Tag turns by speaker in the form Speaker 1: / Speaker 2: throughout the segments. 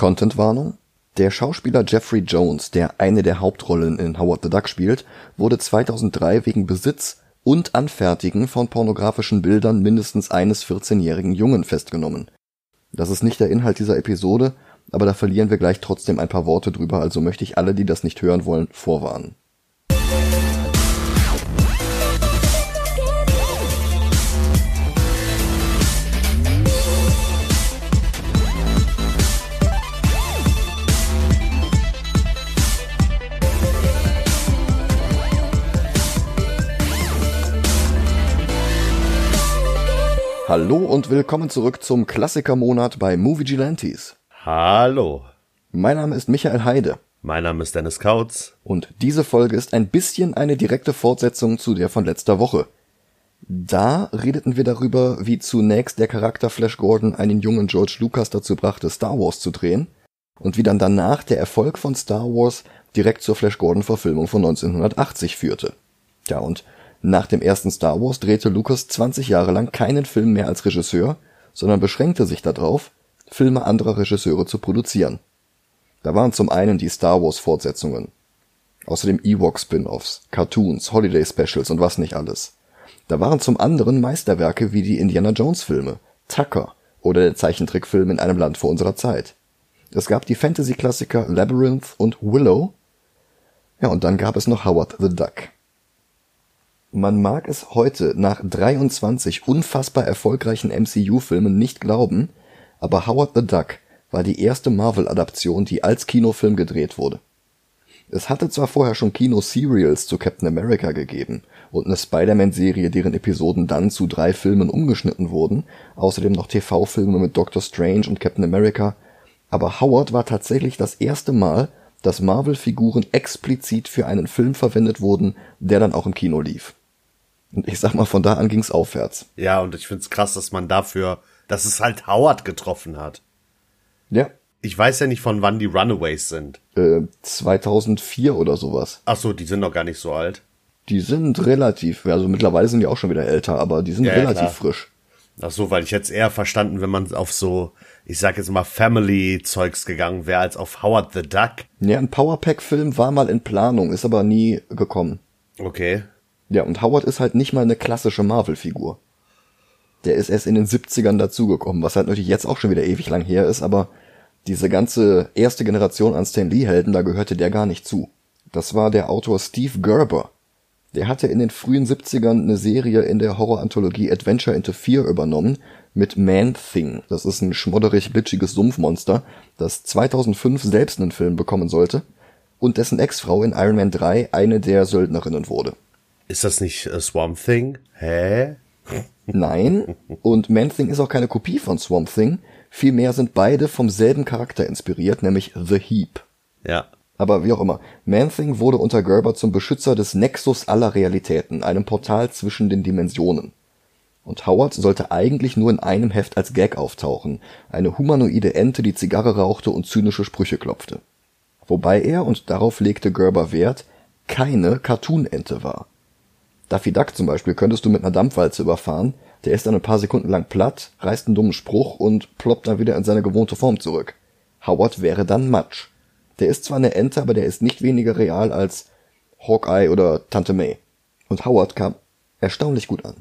Speaker 1: Contentwarnung. Der Schauspieler Jeffrey Jones, der eine der Hauptrollen in Howard the Duck spielt, wurde 2003 wegen Besitz und Anfertigen von pornografischen Bildern mindestens eines 14-jährigen Jungen festgenommen. Das ist nicht der Inhalt dieser Episode, aber da verlieren wir gleich trotzdem ein paar Worte drüber, also möchte ich alle, die das nicht hören wollen, vorwarnen. Hallo und willkommen zurück zum Klassikermonat bei Movie Gilantes.
Speaker 2: Hallo.
Speaker 1: Mein Name ist Michael Heide.
Speaker 2: Mein Name ist Dennis Kautz.
Speaker 1: Und diese Folge ist ein bisschen eine direkte Fortsetzung zu der von letzter Woche. Da redeten wir darüber, wie zunächst der Charakter Flash Gordon einen jungen George Lucas dazu brachte, Star Wars zu drehen und wie dann danach der Erfolg von Star Wars direkt zur Flash Gordon Verfilmung von 1980 führte. Ja, und nach dem ersten Star Wars drehte Lucas 20 Jahre lang keinen Film mehr als Regisseur, sondern beschränkte sich darauf, Filme anderer Regisseure zu produzieren. Da waren zum einen die Star Wars Fortsetzungen, außerdem Ewok Spin-offs, Cartoons, Holiday Specials und was nicht alles. Da waren zum anderen Meisterwerke wie die Indiana Jones Filme, Tucker oder der Zeichentrickfilm in einem Land vor unserer Zeit. Es gab die Fantasy-Klassiker Labyrinth und Willow. Ja, und dann gab es noch Howard the Duck. Man mag es heute nach 23 unfassbar erfolgreichen MCU-Filmen nicht glauben, aber Howard the Duck war die erste Marvel-Adaption, die als Kinofilm gedreht wurde. Es hatte zwar vorher schon Kino-Serials zu Captain America gegeben und eine Spider-Man-Serie, deren Episoden dann zu drei Filmen umgeschnitten wurden, außerdem noch TV-Filme mit Doctor Strange und Captain America, aber Howard war tatsächlich das erste Mal, dass Marvel-Figuren explizit für einen Film verwendet wurden, der dann auch im Kino lief. Und ich sag mal, von da an ging's aufwärts.
Speaker 2: Ja, und ich find's krass, dass man dafür, dass es halt Howard getroffen hat.
Speaker 1: Ja.
Speaker 2: Ich weiß ja nicht, von wann die Runaways sind.
Speaker 1: Äh, 2004 oder sowas.
Speaker 2: Ach so, die sind noch gar nicht so alt.
Speaker 1: Die sind relativ, also mittlerweile sind die auch schon wieder älter, aber die sind
Speaker 2: Ja,
Speaker 1: relativ
Speaker 2: klar.
Speaker 1: frisch.
Speaker 2: Ach so, weil ich jetzt eher verstanden, wenn man auf so, ich sag jetzt mal Family-Zeugs gegangen wäre, als auf Howard the Duck.
Speaker 1: Ja, ein Powerpack-Film war mal in Planung, ist aber nie gekommen.
Speaker 2: Okay.
Speaker 1: Ja, und Howard ist halt nicht mal eine klassische Marvel-Figur. Der ist erst in den 70ern dazugekommen, was halt natürlich jetzt auch schon wieder ewig lang her ist, aber diese ganze erste Generation an Stan Lee-Helden, da gehörte der gar nicht zu. Das war der Autor Steve Gerber. Der hatte in den frühen 70ern eine Serie in der Horror-Anthologie Adventure into Fear übernommen mit Man-Thing. Das ist ein schmodderig glitschiges Sumpfmonster, das 2005 selbst einen Film bekommen sollte und dessen Ex-Frau in Iron Man 3 eine der Söldnerinnen wurde.
Speaker 2: Ist das nicht äh, Swamp Thing? Hä?
Speaker 1: Nein, und Man-Thing ist auch keine Kopie von Swamp Thing, vielmehr sind beide vom selben Charakter inspiriert, nämlich The Heap.
Speaker 2: Ja.
Speaker 1: Aber wie auch immer, Man-Thing wurde unter Gerber zum Beschützer des Nexus aller Realitäten, einem Portal zwischen den Dimensionen. Und Howard sollte eigentlich nur in einem Heft als Gag auftauchen, eine humanoide Ente, die Zigarre rauchte und zynische Sprüche klopfte. Wobei er, und darauf legte Gerber Wert, keine Cartoon-Ente war. Daffy Duck zum Beispiel könntest du mit einer Dampfwalze überfahren, der ist dann ein paar Sekunden lang platt, reißt einen dummen Spruch und ploppt dann wieder in seine gewohnte Form zurück. Howard wäre dann Matsch. Der ist zwar eine Ente, aber der ist nicht weniger real als Hawkeye oder Tante May. Und Howard kam erstaunlich gut an.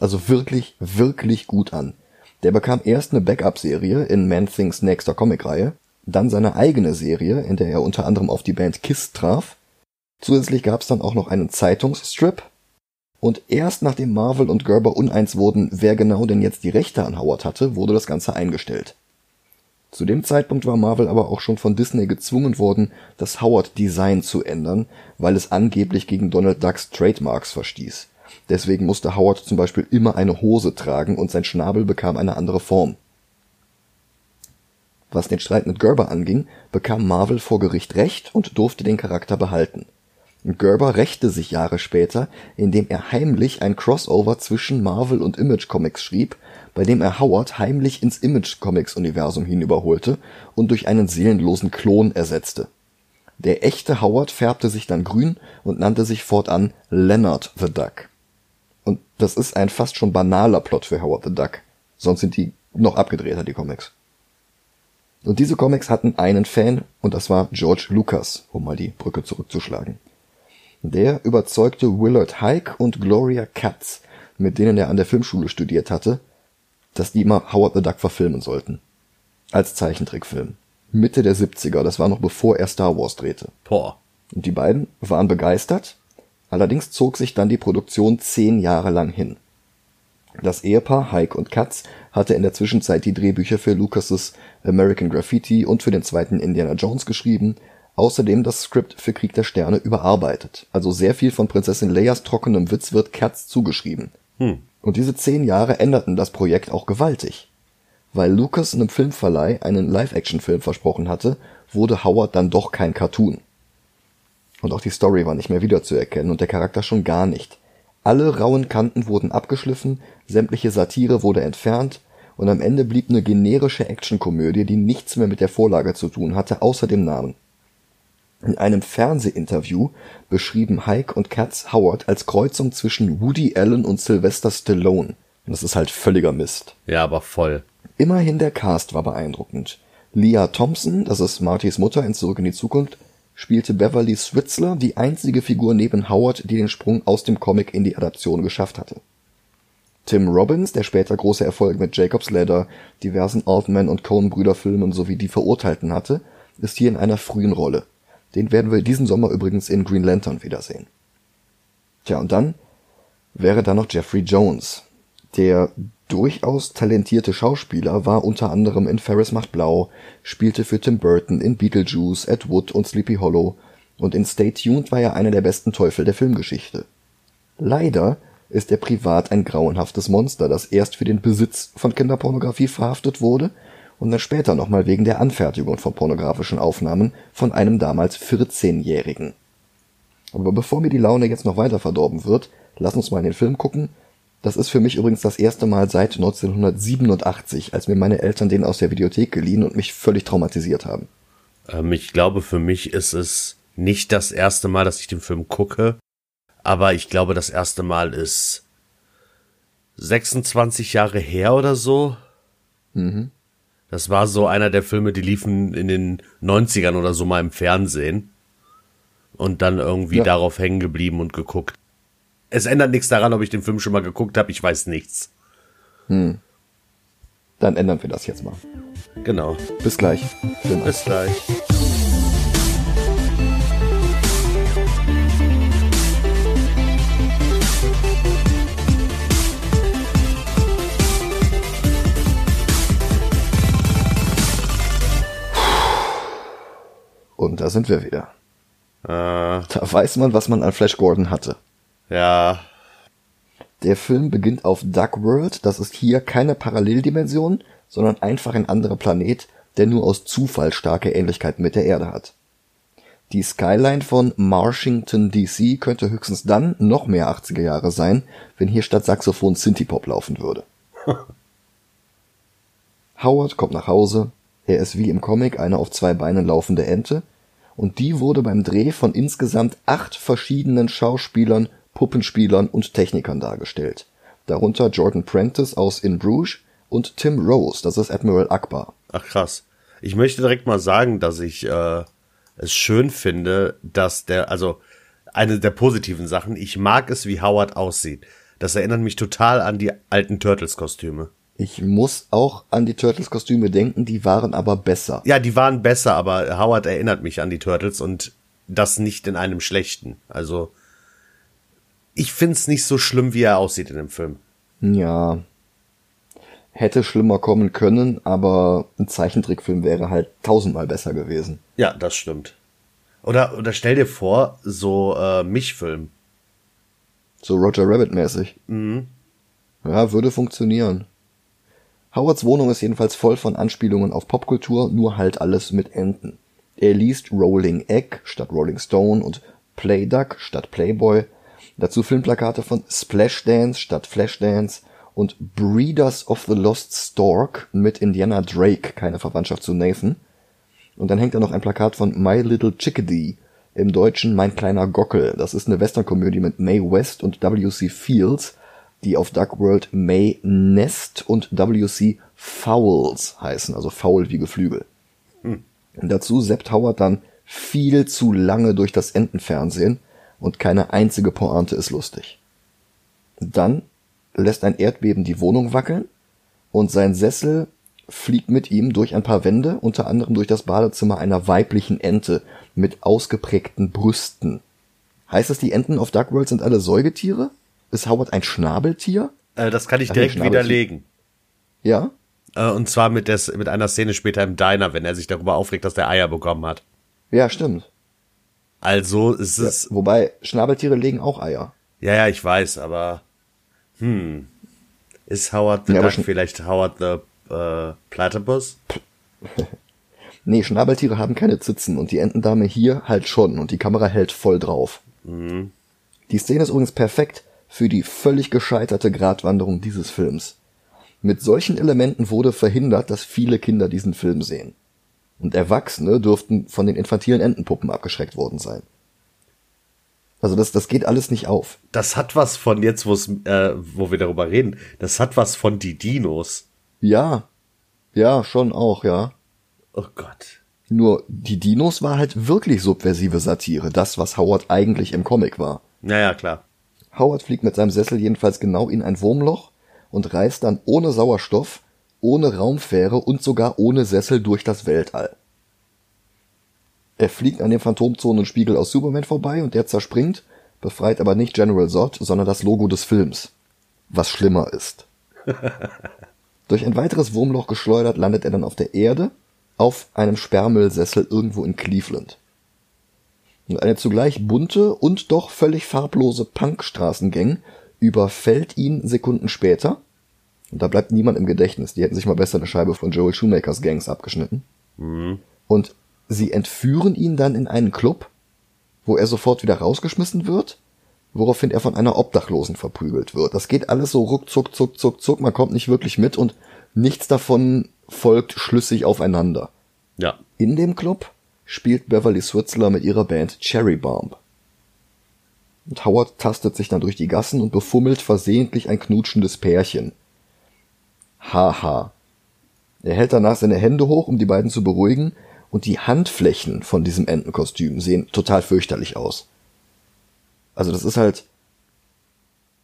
Speaker 1: Also wirklich, wirklich gut an. Der bekam erst eine Backup-Serie in Man-Things nächster Comicreihe, dann seine eigene Serie, in der er unter anderem auf die Band Kiss traf. Zusätzlich gab's dann auch noch einen Zeitungsstrip. Und erst nachdem Marvel und Gerber uneins wurden, wer genau denn jetzt die Rechte an Howard hatte, wurde das Ganze eingestellt. Zu dem Zeitpunkt war Marvel aber auch schon von Disney gezwungen worden, das Howard-Design zu ändern, weil es angeblich gegen Donald Ducks Trademarks verstieß. Deswegen musste Howard zum Beispiel immer eine Hose tragen und sein Schnabel bekam eine andere Form. Was den Streit mit Gerber anging, bekam Marvel vor Gericht Recht und durfte den Charakter behalten. Gerber rächte sich Jahre später, indem er heimlich ein Crossover zwischen Marvel und Image Comics schrieb, bei dem er Howard heimlich ins Image Comics Universum hinüberholte und durch einen seelenlosen Klon ersetzte. Der echte Howard färbte sich dann grün und nannte sich fortan Leonard the Duck. Und das ist ein fast schon banaler Plot für Howard the Duck. Sonst sind die noch abgedrehter, die Comics. Und diese Comics hatten einen Fan, und das war George Lucas, um mal die Brücke zurückzuschlagen. Der überzeugte Willard Hike und Gloria Katz, mit denen er an der Filmschule studiert hatte, dass die mal Howard the Duck verfilmen sollten. Als Zeichentrickfilm. Mitte der 70er, das war noch bevor er Star Wars drehte.
Speaker 2: Boah.
Speaker 1: Und die beiden waren begeistert, allerdings zog sich dann die Produktion zehn Jahre lang hin. Das Ehepaar Hike und Katz hatte in der Zwischenzeit die Drehbücher für Lucas' American Graffiti und für den zweiten Indiana Jones geschrieben, außerdem das Skript für Krieg der Sterne überarbeitet. Also sehr viel von Prinzessin Leias trockenem Witz wird Katz zugeschrieben.
Speaker 2: Hm.
Speaker 1: Und diese zehn Jahre änderten das Projekt auch gewaltig. Weil Lucas einem Filmverleih einen Live-Action-Film versprochen hatte, wurde Howard dann doch kein Cartoon. Und auch die Story war nicht mehr wiederzuerkennen und der Charakter schon gar nicht. Alle rauen Kanten wurden abgeschliffen, sämtliche Satire wurde entfernt und am Ende blieb eine generische Actionkomödie, die nichts mehr mit der Vorlage zu tun hatte, außer dem Namen. In einem Fernsehinterview beschrieben Hike und Katz Howard als Kreuzung zwischen Woody Allen und Sylvester Stallone. Und das ist halt völliger Mist.
Speaker 2: Ja, aber voll.
Speaker 1: Immerhin der Cast war beeindruckend. Leah Thompson, das ist Martys Mutter in Zurück in die Zukunft, spielte Beverly Switzler, die einzige Figur neben Howard, die den Sprung aus dem Comic in die Adaption geschafft hatte. Tim Robbins, der später große Erfolge mit Jacob's Ladder, diversen Altman und Coen-Brüder Filmen sowie Die Verurteilten hatte, ist hier in einer frühen Rolle. Den werden wir diesen Sommer übrigens in Green Lantern wiedersehen. Tja, und dann wäre da noch Jeffrey Jones. Der durchaus talentierte Schauspieler war unter anderem in Ferris macht blau, spielte für Tim Burton in Beetlejuice, Ed Wood und Sleepy Hollow und in Stay Tuned war er einer der besten Teufel der Filmgeschichte. Leider ist er privat ein grauenhaftes Monster, das erst für den Besitz von Kinderpornografie verhaftet wurde und dann später nochmal wegen der Anfertigung von pornografischen Aufnahmen von einem damals 14-Jährigen. Aber bevor mir die Laune jetzt noch weiter verdorben wird, lass uns mal in den Film gucken. Das ist für mich übrigens das erste Mal seit 1987, als mir meine Eltern den aus der Videothek geliehen und mich völlig traumatisiert haben.
Speaker 2: Ähm, ich glaube, für mich ist es nicht das erste Mal, dass ich den Film gucke, aber ich glaube, das erste Mal ist 26 Jahre her oder so.
Speaker 1: Mhm.
Speaker 2: Das war so einer der Filme, die liefen in den 90ern oder so mal im Fernsehen. Und dann irgendwie ja. darauf hängen geblieben und geguckt. Es ändert nichts daran, ob ich den Film schon mal geguckt habe, ich weiß nichts.
Speaker 1: Hm. Dann ändern wir das jetzt mal.
Speaker 2: Genau.
Speaker 1: Bis gleich.
Speaker 2: Bis gleich.
Speaker 1: Da sind wir wieder.
Speaker 2: Äh,
Speaker 1: Da weiß man, was man an Flash Gordon hatte.
Speaker 2: ja,
Speaker 1: Der Film beginnt auf Duck World. Das ist hier keine Paralleldimension, sondern einfach ein anderer Planet, der nur aus Zufall starke Ähnlichkeiten mit der Erde hat. Die Skyline von Marshington DC könnte höchstens dann noch mehr 80er Jahre sein, wenn hier statt Saxophon Synthie-Pop laufen würde. Howard kommt nach Hause. Er ist wie im Comic eine auf zwei Beinen laufende Ente und die wurde beim Dreh von insgesamt acht verschiedenen Schauspielern, Puppenspielern und Technikern dargestellt. Darunter Jordan Prentice aus In Bruges und Tim Rose, das ist Admiral Akbar.
Speaker 2: ach krass. Ich möchte direkt mal sagen, dass ich äh, es schön finde, dass der, also eine der positiven Sachen, ich mag es, wie Howard aussieht. Das erinnert mich total an die alten Turtles-Kostüme.
Speaker 1: Ich muss auch an die Turtles-Kostüme denken, die waren aber besser.
Speaker 2: Ja, die waren besser, aber Howard erinnert mich an die Turtles und das nicht in einem schlechten. Also ich find's nicht so schlimm, wie er aussieht in dem Film.
Speaker 1: Ja. Hätte schlimmer kommen können, aber ein Zeichentrickfilm wäre halt tausendmal besser gewesen.
Speaker 2: Ja, das stimmt. Oder oder stell dir vor, so äh, Mischfilm.
Speaker 1: So Roger Rabbit-mäßig.
Speaker 2: Mhm.
Speaker 1: Ja, würde funktionieren. Howards Wohnung ist jedenfalls voll von Anspielungen auf Popkultur, nur halt alles mit Enten. Er liest Rolling Egg statt Rolling Stone und Playduck statt Playboy. Dazu Filmplakate von Splashdance statt Flashdance und Breeders of the Lost Stork mit Indiana Drake, keine Verwandtschaft zu Nathan. Und dann hängt da noch ein Plakat von My Little Chickadee, im Deutschen Mein kleiner Gockel. Das ist eine Westernkomödie mit Mae West und W.C. Fields, die auf Duck World May Nest und W.C. Fowls heißen, also faul wie Geflügel. Dazu seppt Howard dann viel zu lange durch das Entenfernsehen und keine einzige Pointe ist lustig. Dann lässt ein Erdbeben die Wohnung wackeln und sein Sessel fliegt mit ihm durch ein paar Wände, unter anderem durch das Badezimmer einer weiblichen Ente mit ausgeprägten Brüsten. Heißt es, die Enten auf Duckworld sind alle Säugetiere? Ist Howard ein Schnabeltier?
Speaker 2: Äh, das kann ich direkt Ach, widerlegen.
Speaker 1: Ja?
Speaker 2: Äh, und zwar mit, des, mit einer Szene später im Diner, wenn er sich darüber aufregt, dass der Eier bekommen hat.
Speaker 1: Ja, stimmt.
Speaker 2: Also ist es.
Speaker 1: Ja, wobei Schnabeltiere legen auch Eier.
Speaker 2: Ja, ja, ich weiß, aber hm. Ist Howard the ja, Duck vielleicht Howard the äh, Platypus?
Speaker 1: nee, Schnabeltiere haben keine Zitzen und die Entendame hier halt schon und die Kamera hält voll drauf. Mhm. Die Szene ist übrigens perfekt für die völlig gescheiterte Gratwanderung dieses Films. Mit solchen Elementen wurde verhindert, dass viele Kinder diesen Film sehen. Und Erwachsene dürften von den infantilen Entenpuppen abgeschreckt worden sein. Also das, das geht alles nicht auf.
Speaker 2: Das hat was von jetzt, wo's, äh, wo wir darüber reden. Das hat was von die Dinos.
Speaker 1: Ja, ja, schon auch, ja.
Speaker 2: Oh Gott.
Speaker 1: Nur die Dinos war halt wirklich subversive Satire, das was Howard eigentlich im Comic war.
Speaker 2: Naja, klar.
Speaker 1: Howard fliegt mit seinem Sessel jedenfalls genau in ein Wurmloch und reist dann ohne Sauerstoff, ohne Raumfähre und sogar ohne Sessel durch das Weltall. Er fliegt an dem Phantomzonenspiegel aus Superman vorbei und der zerspringt, befreit aber nicht General Zod, sondern das Logo des Films. Was schlimmer ist. Durch ein weiteres Wurmloch geschleudert landet er dann auf der Erde, auf einem Sperrmüllsessel irgendwo in Cleveland. Und eine zugleich bunte und doch völlig farblose Punkstraßengang überfällt ihn Sekunden später. Und da bleibt niemand im Gedächtnis. Die hätten sich mal besser eine Scheibe von Joel Shoemakers Gangs abgeschnitten. Mhm. Und sie entführen ihn dann in einen Club, wo er sofort wieder rausgeschmissen wird, woraufhin er von einer Obdachlosen verprügelt wird. Das geht alles so ruckzuck, zuck, zuck, zuck, man kommt nicht wirklich mit und nichts davon folgt schlüssig aufeinander.
Speaker 2: Ja.
Speaker 1: In dem Club spielt Beverly Switzler mit ihrer Band Cherry Bomb. Und Howard tastet sich dann durch die Gassen und befummelt versehentlich ein knutschendes Pärchen. Haha. Er hält danach seine Hände hoch, um die beiden zu beruhigen, und die Handflächen von diesem Entenkostüm sehen total fürchterlich aus. Also das ist halt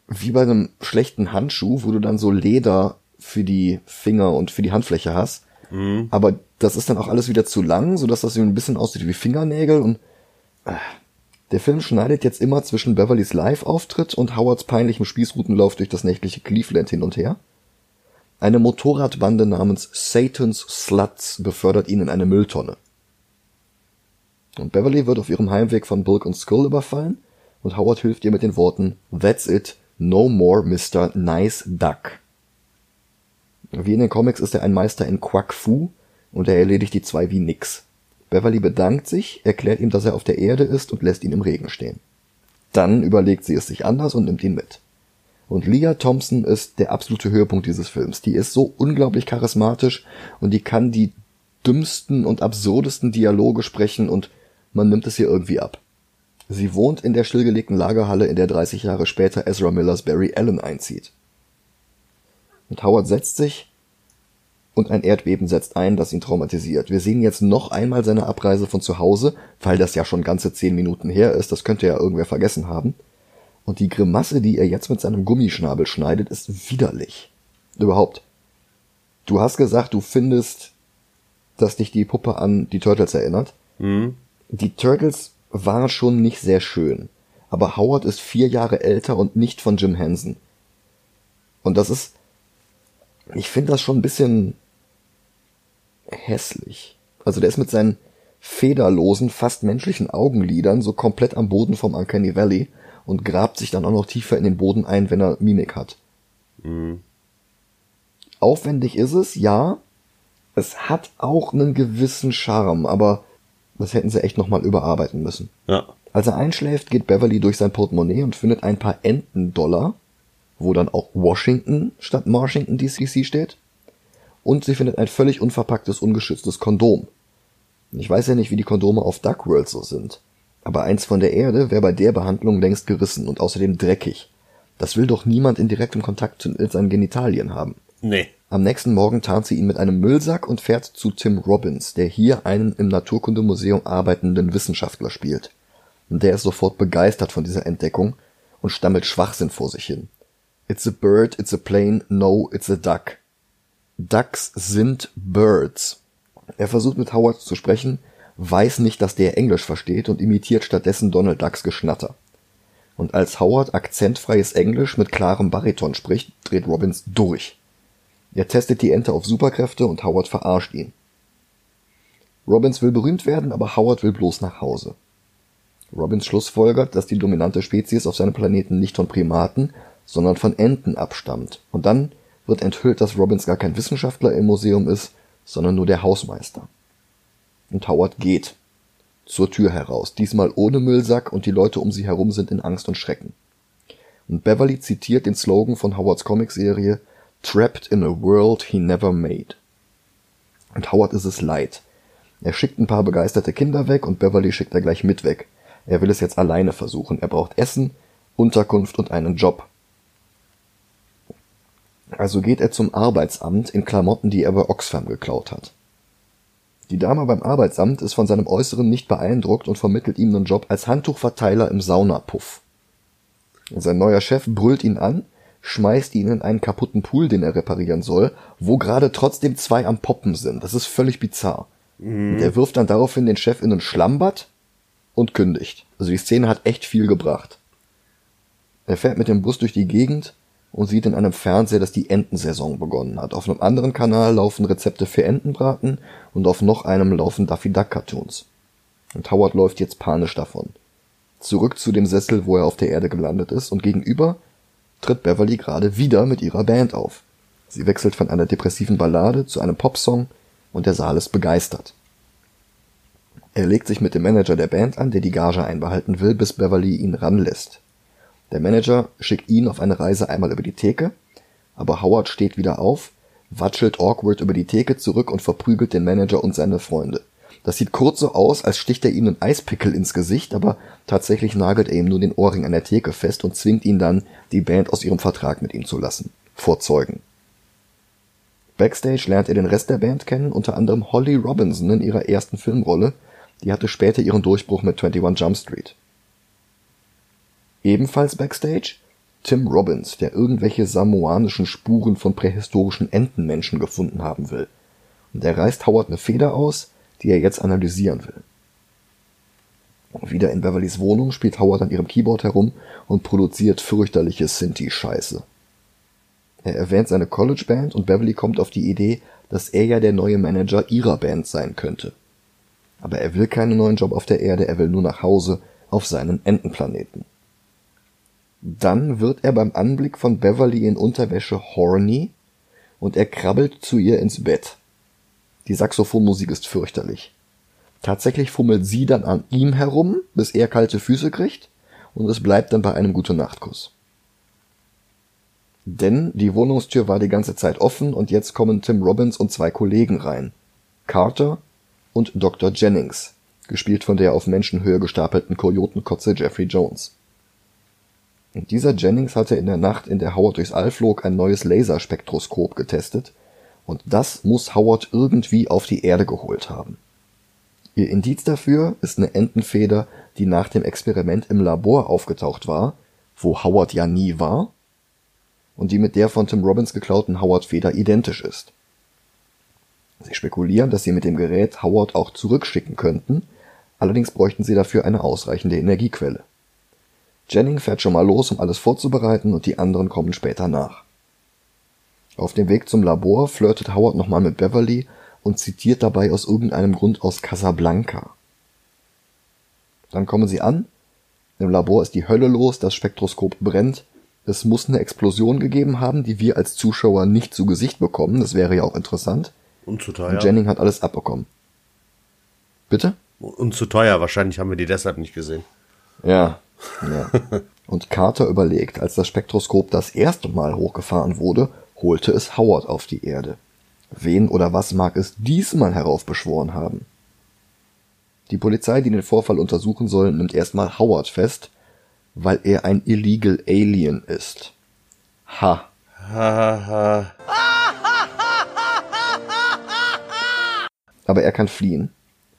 Speaker 1: wie bei einem schlechten Handschuh, wo du dann so Leder für die Finger und für die Handfläche hast. Mhm. Aber das ist dann auch alles wieder zu lang, sodass das ein bisschen aussieht wie Fingernägel und äh, der Film schneidet jetzt immer zwischen Beverlys Live-Auftritt und Howards peinlichem Spießrutenlauf durch das nächtliche Cleveland hin und her. Eine Motorradbande namens Satan's Sluts befördert ihn in eine Mülltonne. Und Beverly wird auf ihrem Heimweg von Bulk und Skull überfallen und Howard hilft ihr mit den Worten That's it, no more Mr. Nice Duck. Wie in den Comics ist er ein Meister in Quack Fu und er erledigt die zwei wie nix. Beverly bedankt sich, erklärt ihm, dass er auf der Erde ist und lässt ihn im Regen stehen. Dann überlegt sie es sich anders und nimmt ihn mit. Und Leah Thompson ist der absolute Höhepunkt dieses Films. Die ist so unglaublich charismatisch und die kann die dümmsten und absurdesten Dialoge sprechen und man nimmt es ihr irgendwie ab. Sie wohnt in der stillgelegten Lagerhalle, in der 30 Jahre später Ezra Millers Barry Allen einzieht. Und Howard setzt sich und ein Erdbeben setzt ein, das ihn traumatisiert. Wir sehen jetzt noch einmal seine Abreise von zu Hause, weil das ja schon ganze zehn Minuten her ist, das könnte ja irgendwer vergessen haben. Und die Grimasse, die er jetzt mit seinem Gummischnabel schneidet, ist widerlich. Überhaupt. Du hast gesagt, du findest, dass dich die Puppe an die Turtles erinnert. Mhm. Die Turtles waren schon nicht sehr schön. Aber Howard ist vier Jahre älter und nicht von Jim Henson. Und das ist, ich finde das schon ein bisschen hässlich. Also der ist mit seinen federlosen, fast menschlichen Augenlidern so komplett am Boden vom Uncanny Valley und grabt sich dann auch noch tiefer in den Boden ein, wenn er Mimik hat. Mhm. Aufwendig ist es, ja. Es hat auch einen gewissen Charme, aber das hätten sie echt nochmal überarbeiten müssen.
Speaker 2: Ja.
Speaker 1: Als er einschläft, geht Beverly durch sein Portemonnaie und findet ein paar Enten-Dollar, wo dann auch Washington statt Washington DCC steht. Und sie findet ein völlig unverpacktes, ungeschütztes Kondom. Ich weiß ja nicht, wie die Kondome auf Duckworld so sind. Aber eins von der Erde wäre bei der Behandlung längst gerissen und außerdem dreckig. Das will doch niemand in direktem Kontakt mit seinen Genitalien haben.
Speaker 2: Nee.
Speaker 1: Am nächsten Morgen tarnt sie ihn mit einem Müllsack und fährt zu Tim Robbins, der hier einen im Naturkundemuseum arbeitenden Wissenschaftler spielt. Und der ist sofort begeistert von dieser Entdeckung und stammelt Schwachsinn vor sich hin. It's a bird, it's a plane, no, it's a duck. Ducks sind Birds. Er versucht mit Howard zu sprechen, weiß nicht, dass der Englisch versteht und imitiert stattdessen Donald Ducks Geschnatter. Und als Howard akzentfreies Englisch mit klarem Bariton spricht, dreht Robbins durch. Er testet die Ente auf Superkräfte und Howard verarscht ihn. Robbins will berühmt werden, aber Howard will bloß nach Hause. Robbins schlussfolgert, dass die dominante Spezies auf seinem Planeten nicht von Primaten, sondern von Enten abstammt. Und dann wird enthüllt, dass Robbins gar kein Wissenschaftler im Museum ist, sondern nur der Hausmeister. Und Howard geht. Zur Tür heraus, diesmal ohne Müllsack und die Leute um sie herum sind in Angst und Schrecken. Und Beverly zitiert den Slogan von Howards Comicserie Trapped in a World He Never Made. Und Howard ist es leid. Er schickt ein paar begeisterte Kinder weg und Beverly schickt er gleich mit weg. Er will es jetzt alleine versuchen. Er braucht Essen, Unterkunft und einen Job. Also geht er zum Arbeitsamt in Klamotten, die er bei Oxfam geklaut hat. Die Dame beim Arbeitsamt ist von seinem Äußeren nicht beeindruckt und vermittelt ihm einen Job als Handtuchverteiler im Saunapuff. Sein neuer Chef brüllt ihn an, schmeißt ihn in einen kaputten Pool, den er reparieren soll, wo gerade trotzdem zwei am Poppen sind. Das ist völlig bizarr. Mhm. Der wirft dann daraufhin den Chef in ein Schlammbad und kündigt. Also die Szene hat echt viel gebracht. Er fährt mit dem Bus durch die Gegend und sieht in einem Fernseher, dass die Entensaison begonnen hat. Auf einem anderen Kanal laufen Rezepte für Entenbraten und auf noch einem laufen Daffy Duck Cartoons. Und Howard läuft jetzt panisch davon. Zurück zu dem Sessel, wo er auf der Erde gelandet ist und gegenüber tritt Beverly gerade wieder mit ihrer Band auf. Sie wechselt von einer depressiven Ballade zu einem Popsong und der Saal ist begeistert. Er legt sich mit dem Manager der Band an, der die Gage einbehalten will, bis Beverly ihn ranlässt. Der Manager schickt ihn auf eine Reise einmal über die Theke, aber Howard steht wieder auf, watschelt awkward über die Theke zurück und verprügelt den Manager und seine Freunde. Das sieht kurz so aus, als sticht er ihm einen Eispickel ins Gesicht, aber tatsächlich nagelt er ihm nur den Ohrring an der Theke fest und zwingt ihn dann, die Band aus ihrem Vertrag mit ihm zu lassen. Vor Zeugen. Backstage lernt er den Rest der Band kennen, unter anderem Holly Robinson in ihrer ersten Filmrolle. Die hatte später ihren Durchbruch mit 21 Jump Street. Ebenfalls backstage Tim Robbins, der irgendwelche samoanischen Spuren von prähistorischen Entenmenschen gefunden haben will. Und er reißt Howard eine Feder aus, die er jetzt analysieren will. Wieder in Beverlys Wohnung spielt Howard an ihrem Keyboard herum und produziert fürchterliche Sinti-Scheiße. Er erwähnt seine College-Band und Beverly kommt auf die Idee, dass er ja der neue Manager ihrer Band sein könnte. Aber er will keinen neuen Job auf der Erde, er will nur nach Hause auf seinen Entenplaneten. Dann wird er beim Anblick von Beverly in Unterwäsche horny und er krabbelt zu ihr ins Bett. Die Saxophonmusik ist fürchterlich. Tatsächlich fummelt sie dann an ihm herum, bis er kalte Füße kriegt und es bleibt dann bei einem Gute-Nacht-Kuss. Denn die Wohnungstür war die ganze Zeit offen und jetzt kommen Tim Robbins und zwei Kollegen rein. Carter und Dr. Jennings, gespielt von der auf Menschenhöhe gestapelten Kojotenkotze Jeffrey Jones. Und dieser Jennings hatte in der Nacht, in der Howard durchs All flog, ein neues Laserspektroskop getestet, und das muss Howard irgendwie auf die Erde geholt haben. Ihr Indiz dafür ist eine Entenfeder, die nach dem Experiment im Labor aufgetaucht war, wo Howard ja nie war, und die mit der von Tim Robbins geklauten Howard-Feder identisch ist. Sie spekulieren, dass sie mit dem Gerät Howard auch zurückschicken könnten, allerdings bräuchten sie dafür eine ausreichende Energiequelle. Jennings fährt schon mal los, um alles vorzubereiten, und die anderen kommen später nach. Auf dem Weg zum Labor flirtet Howard nochmal mit Beverly und zitiert dabei aus irgendeinem Grund aus Casablanca. Dann kommen sie an. Im Labor ist die Hölle los, das Spektroskop brennt. Es muss eine Explosion gegeben haben, die wir als Zuschauer nicht zu Gesicht bekommen. Das wäre ja auch interessant.
Speaker 2: Und zu teuer.
Speaker 1: Und Jennings hat alles abbekommen. Bitte?
Speaker 2: Und zu teuer. Wahrscheinlich haben wir die deshalb nicht gesehen.
Speaker 1: Ja, ja. Und Carter überlegt, als das Spektroskop das erste Mal hochgefahren wurde, holte es Howard auf die Erde. Wen oder was mag es diesmal heraufbeschworen haben? Die Polizei, die den Vorfall untersuchen soll, nimmt erstmal Howard fest, weil er ein Illegal Alien ist. Ha. Ha ha ha. Aber er kann fliehen.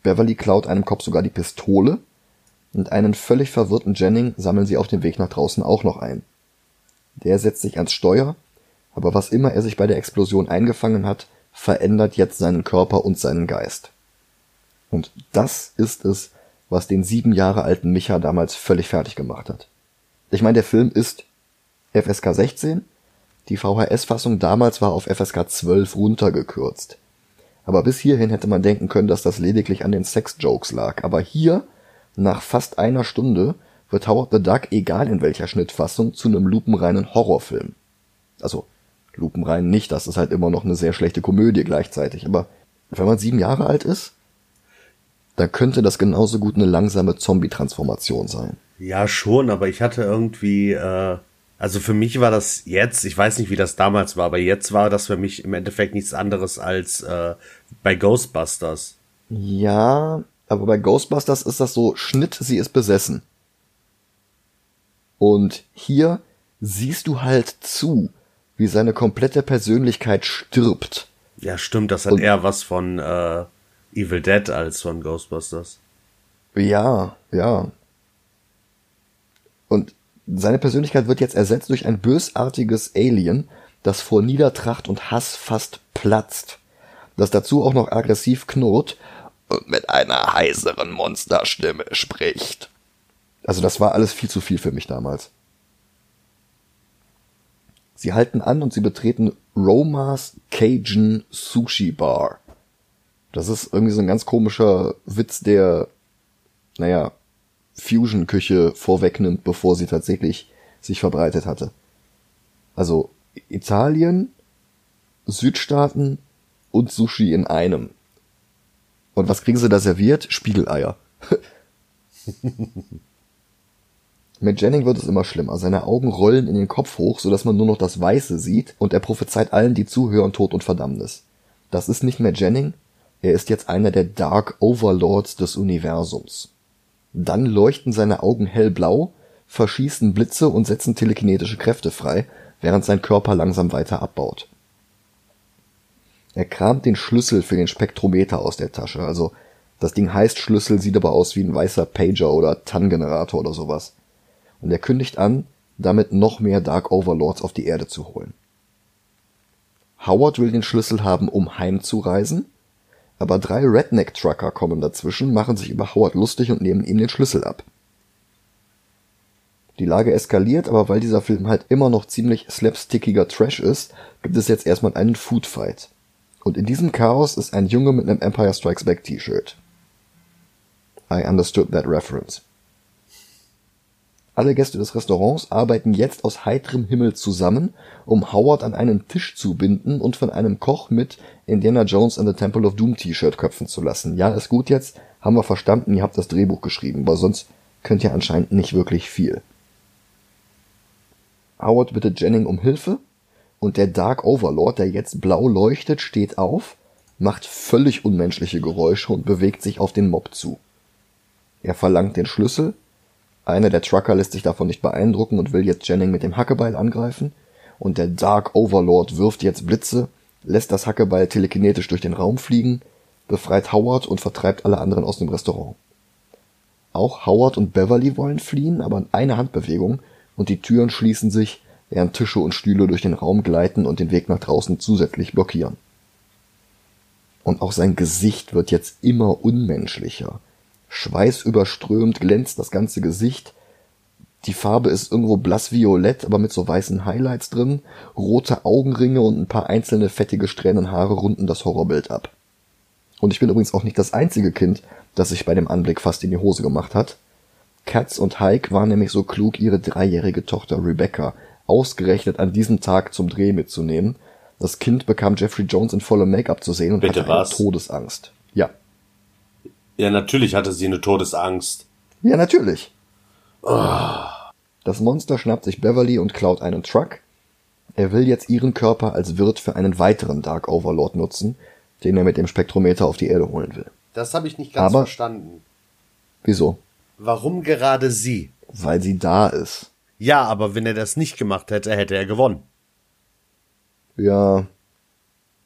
Speaker 1: Beverly klaut einem Kopf sogar die Pistole und einen völlig verwirrten Jennings sammeln sie auf dem Weg nach draußen auch noch ein. Der setzt sich ans Steuer, aber was immer er sich bei der Explosion eingefangen hat, verändert jetzt seinen Körper und seinen Geist. Und das ist es, was den sieben Jahre alten Micha damals völlig fertig gemacht hat. Ich meine, der Film ist FSK 16, die VHS-Fassung damals war auf FSK 12 runtergekürzt. Aber bis hierhin hätte man denken können, dass das lediglich an den Sex-Jokes lag. Aber hier, nach fast einer Stunde, wird Howard the Duck, egal in welcher Schnittfassung, zu einem lupenreinen Horrorfilm. Also, lupenrein nicht, das ist halt immer noch eine sehr schlechte Komödie gleichzeitig. Aber wenn man sieben Jahre alt ist, da könnte das genauso gut eine langsame Zombie-Transformation sein.
Speaker 2: Ja, schon, aber ich hatte irgendwie, äh, also für mich war das jetzt, ich weiß nicht, wie das damals war, aber jetzt war das für mich im Endeffekt nichts anderes als äh, bei Ghostbusters.
Speaker 1: Ja, aber bei Ghostbusters ist das so, Schnitt, sie ist besessen. Und hier siehst du halt zu, wie seine komplette Persönlichkeit stirbt.
Speaker 2: Ja, stimmt, das hat Und eher was von äh, Evil Dead als von Ghostbusters.
Speaker 1: Ja, ja. Und seine Persönlichkeit wird jetzt ersetzt durch ein bösartiges Alien, das vor Niedertracht und Hass fast platzt. Das dazu auch noch aggressiv knurrt und mit einer heiseren Monsterstimme spricht. Also das war alles viel zu viel für mich damals. Sie halten an und sie betreten Romas Cajun Sushi Bar. Das ist irgendwie so ein ganz komischer Witz, der, naja, Fusion-Küche vorwegnimmt, bevor sie tatsächlich sich verbreitet hatte. Also Italien, Südstaaten und Sushi in einem. Und was kriegen sie da serviert? Spiegeleier. Mit Jennings wird es immer schlimmer. Seine Augen rollen in den Kopf hoch, sodass man nur noch das Weiße sieht, und er prophezeit allen, die zuhören, Tod und Verdammnis. Das ist nicht mehr Jennings, er ist jetzt einer der Dark Overlords des Universums. Dann leuchten seine Augen hellblau, verschießen Blitze und setzen telekinetische Kräfte frei, während sein Körper langsam weiter abbaut. Er kramt den Schlüssel für den Spektrometer aus der Tasche, also das Ding heißt Schlüssel, sieht aber aus wie ein weißer Pager oder TAN-Generator oder sowas. Und er kündigt an, damit noch mehr Dark Overlords auf die Erde zu holen. Howard will den Schlüssel haben, um heimzureisen, aber drei Redneck-Trucker kommen dazwischen, machen sich über Howard lustig und nehmen ihm den Schlüssel ab. Die Lage eskaliert, aber weil dieser Film halt immer noch ziemlich slapstickiger Trash ist, gibt es jetzt erstmal einen Foodfight. Und in diesem Chaos ist ein Junge mit einem Empire Strikes Back T-Shirt. I understood that reference. Alle Gäste des Restaurants arbeiten jetzt aus heiterem Himmel zusammen, um Howard an einen Tisch zu binden und von einem Koch mit Indiana Jones and the Temple of Doom T-Shirt köpfen zu lassen. Ja, ist gut jetzt, haben wir verstanden, ihr habt das Drehbuch geschrieben, aber sonst könnt ihr anscheinend nicht wirklich viel. Howard bittet Jennings um Hilfe und der Dark Overlord, der jetzt blau leuchtet, steht auf, macht völlig unmenschliche Geräusche und bewegt sich auf den Mob zu. Er verlangt den Schlüssel, einer der Trucker lässt sich davon nicht beeindrucken und will jetzt Jennings mit dem Hackebeil angreifen, und der Dark Overlord wirft jetzt Blitze, lässt das Hackebeil telekinetisch durch den Raum fliegen, befreit Howard und vertreibt alle anderen aus dem Restaurant. Auch Howard und Beverly wollen fliehen, aber eine Handbewegung und die Türen schließen sich, während Tische und Stühle durch den Raum gleiten und den Weg nach draußen zusätzlich blockieren. Und auch sein Gesicht wird jetzt immer unmenschlicher. Schweißüberströmt glänzt das ganze Gesicht. Die Farbe ist irgendwo blassviolett, aber mit so weißen Highlights drin. Rote Augenringe und ein paar einzelne fettige Strähnen Haare runden das Horrorbild ab. Und ich bin übrigens auch nicht das einzige Kind, das sich bei dem Anblick fast in die Hose gemacht hat. Katz und Heike waren nämlich so klug, ihre dreijährige Tochter Rebecca ausgerechnet an diesem Tag zum Dreh mitzunehmen. Das Kind bekam Jeffrey Jones in vollem Make-up zu sehen und Bitte hatte was? Todesangst. Ja,
Speaker 2: ja, natürlich hatte sie eine Todesangst.
Speaker 1: Ja, natürlich. Oh. Das Monster schnappt sich Beverly und klaut einen Truck. Er will jetzt ihren Körper als Wirt für einen weiteren Dark Overlord nutzen, den er mit dem Spektrometer auf die Erde holen will.
Speaker 2: Das habe ich nicht ganz Aber verstanden.
Speaker 1: Wieso?
Speaker 2: Warum gerade sie?
Speaker 1: Weil sie da ist.
Speaker 2: Ja, aber wenn er das nicht gemacht hätte, hätte er gewonnen.
Speaker 1: Ja.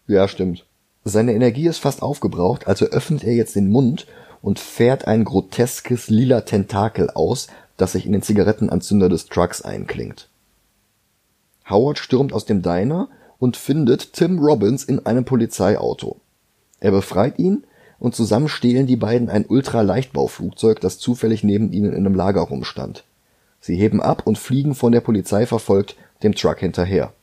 Speaker 1: Ja, stimmt. Seine Energie ist fast aufgebraucht, also öffnet er jetzt den Mund und fährt ein groteskes lila Tentakel aus, das sich in den Zigarettenanzünder des Trucks einklingt. Howard stürmt aus dem Diner und findet Tim Robbins in einem Polizeiauto. Er befreit ihn und zusammen stehlen die beiden ein Ultraleichtbauflugzeug, das zufällig neben ihnen in einem Lager rumstand. Sie heben ab und fliegen von der Polizei verfolgt dem Truck hinterher.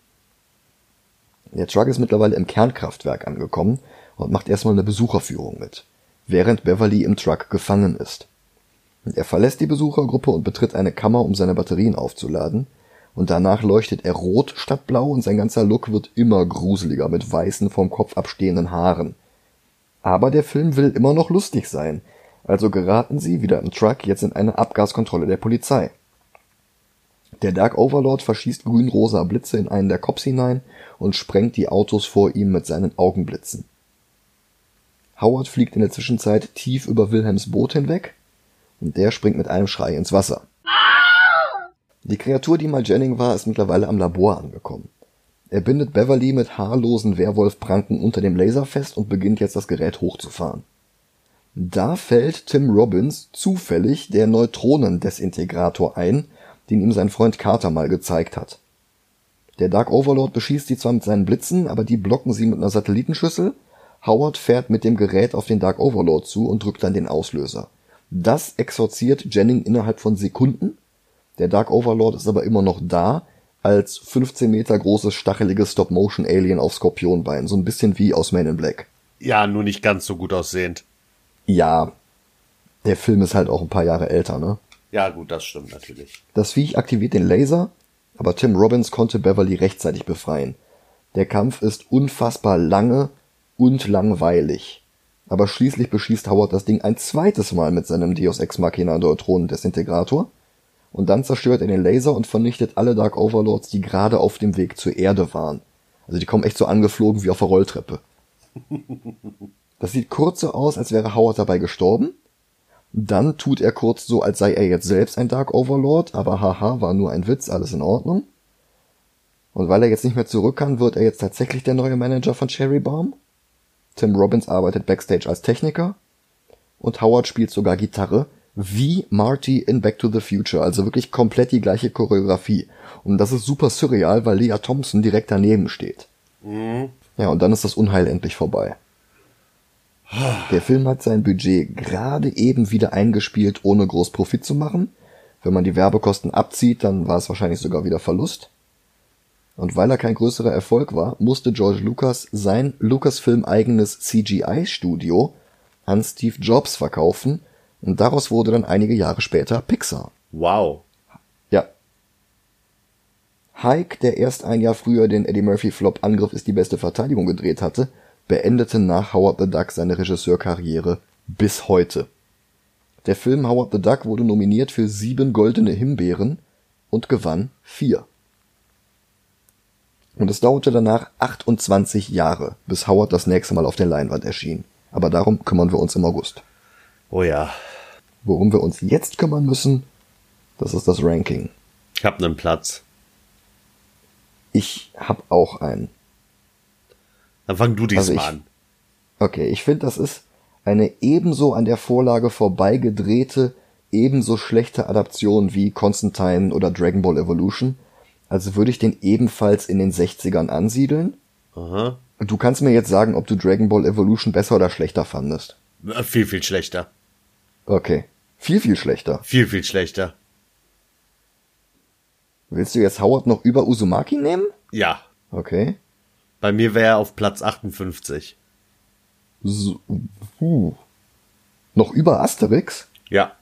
Speaker 1: Der Truck ist mittlerweile im Kernkraftwerk angekommen und macht erstmal eine Besucherführung mit, während Beverly im Truck gefangen ist. Er verlässt die Besuchergruppe und betritt eine Kammer, um seine Batterien aufzuladen, und danach leuchtet er rot statt blau und sein ganzer Look wird immer gruseliger mit weißen vom Kopf abstehenden Haaren. Aber der Film will immer noch lustig sein, also geraten sie wieder im Truck jetzt in eine Abgaskontrolle der Polizei. Der Dark Overlord verschießt grün-rosa Blitze in einen der Cops hinein und sprengt die Autos vor ihm mit seinen Augenblitzen. Howard fliegt in der Zwischenzeit tief über Wilhelms Boot hinweg und der springt mit einem Schrei ins Wasser. Die Kreatur, die mal Jennings war, ist mittlerweile am Labor angekommen. Er bindet Beverly mit haarlosen Werwolfpranken unter dem Laser fest und beginnt jetzt das Gerät hochzufahren. Da fällt Tim Robbins zufällig der Neutronendesintegrator ein, den ihm sein Freund Carter mal gezeigt hat. Der Dark Overlord beschießt sie zwar mit seinen Blitzen, aber die blocken sie mit einer Satellitenschüssel. Howard fährt mit dem Gerät auf den Dark Overlord zu und drückt dann den Auslöser. Das exorziert Jennings innerhalb von Sekunden. Der Dark Overlord ist aber immer noch da, als 15 Meter großes stacheliges Stop-Motion-Alien auf Skorpionbein, so ein bisschen wie aus Men in Black.
Speaker 2: Ja, nur nicht ganz so gut aussehend.
Speaker 1: Ja, der Film ist halt auch ein paar Jahre älter, ne?
Speaker 2: Ja, gut, das stimmt natürlich.
Speaker 1: Das Viech aktiviert den Laser, aber Tim Robbins konnte Beverly rechtzeitig befreien. Der Kampf ist unfassbar lange und langweilig. Aber schließlich beschießt Howard das Ding ein zweites Mal mit seinem Deus Ex Machina Neutronendesintegrator und dann zerstört er den Laser und vernichtet alle Dark Overlords, die gerade auf dem Weg zur Erde waren. Also die kommen echt so angeflogen wie auf der Rolltreppe. Das sieht kurz so aus, als wäre Howard dabei gestorben. Dann tut er kurz so, als sei er jetzt selbst ein Dark Overlord, aber haha, war nur ein Witz, alles in Ordnung. Und weil er jetzt nicht mehr zurück kann, wird er jetzt tatsächlich der neue Manager von Cherry Bomb. Tim Robbins arbeitet backstage als Techniker. Und Howard spielt sogar Gitarre, wie Marty in Back to the Future, also wirklich komplett die gleiche Choreografie. Und das ist super surreal, weil Leah Thompson direkt daneben steht. Mhm. Ja, und dann ist das Unheil endlich vorbei. Der Film hat sein Budget gerade eben wieder eingespielt, ohne groß Profit zu machen. Wenn man die Werbekosten abzieht, dann war es wahrscheinlich sogar wieder Verlust. Und weil er kein größerer Erfolg war, musste George Lucas sein Lucasfilm eigenes CGI-Studio an Steve Jobs verkaufen, und daraus wurde dann einige Jahre später Pixar.
Speaker 2: Wow.
Speaker 1: Ja. Hike, der erst ein Jahr früher den Eddie Murphy Flop Angriff ist die beste Verteidigung gedreht hatte, beendete nach Howard the Duck seine Regisseurkarriere bis heute. Der Film Howard the Duck wurde nominiert für sieben goldene Himbeeren und gewann vier. Und es dauerte danach 28 Jahre, bis Howard das nächste Mal auf der Leinwand erschien. Aber darum kümmern wir uns im August.
Speaker 2: Oh ja.
Speaker 1: Worum wir uns jetzt kümmern müssen, das ist das Ranking.
Speaker 2: Ich hab nen Platz.
Speaker 1: Ich hab auch einen.
Speaker 2: Dann fang du diesmal also an.
Speaker 1: Okay, ich finde, das ist eine ebenso an der Vorlage vorbeigedrehte, ebenso schlechte Adaption wie Constantine oder Dragon Ball Evolution. Also würde ich den ebenfalls in den 60ern ansiedeln. Aha. Du kannst mir jetzt sagen, ob du Dragon Ball Evolution besser oder schlechter fandest.
Speaker 2: Viel, viel schlechter.
Speaker 1: Okay. Viel, viel schlechter.
Speaker 2: Viel, viel schlechter.
Speaker 1: Willst du jetzt Howard noch über Uzumaki nehmen?
Speaker 2: Ja.
Speaker 1: Okay.
Speaker 2: Bei mir wäre er auf Platz 58.
Speaker 1: So, uh. Noch über Asterix?
Speaker 2: Ja.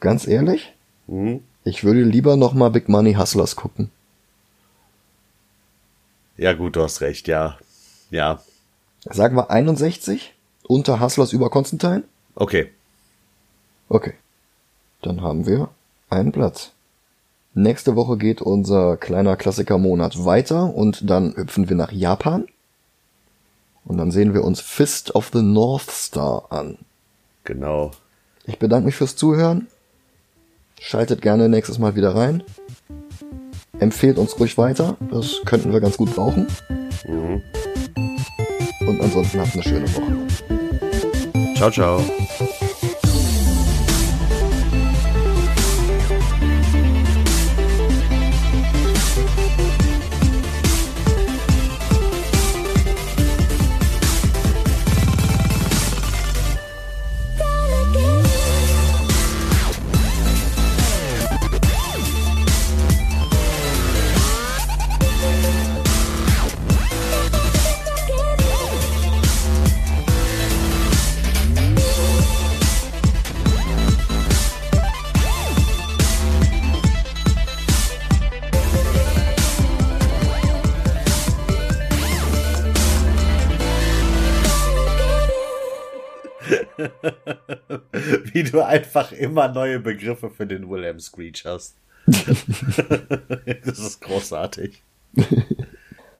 Speaker 1: Ganz ehrlich? Mhm. Ich würde lieber noch mal Big Money Hustlers gucken.
Speaker 2: Ja gut, du hast recht, ja. Ja.
Speaker 1: Sagen wir 61 unter Hustlers über Konstantin?
Speaker 2: Okay.
Speaker 1: Okay. Dann haben wir einen Platz. Nächste Woche geht unser kleiner Klassikermonat weiter und dann hüpfen wir nach Japan. Und dann sehen wir uns Fist of the North Star an.
Speaker 2: Genau.
Speaker 1: Ich bedanke mich fürs Zuhören. Schaltet gerne nächstes Mal wieder rein. empfehlt uns ruhig weiter. Das könnten wir ganz gut brauchen. Mhm. Und ansonsten habt eine schöne Woche.
Speaker 2: Ciao, ciao. Du einfach immer neue Begriffe für den William Screech hast. das ist großartig.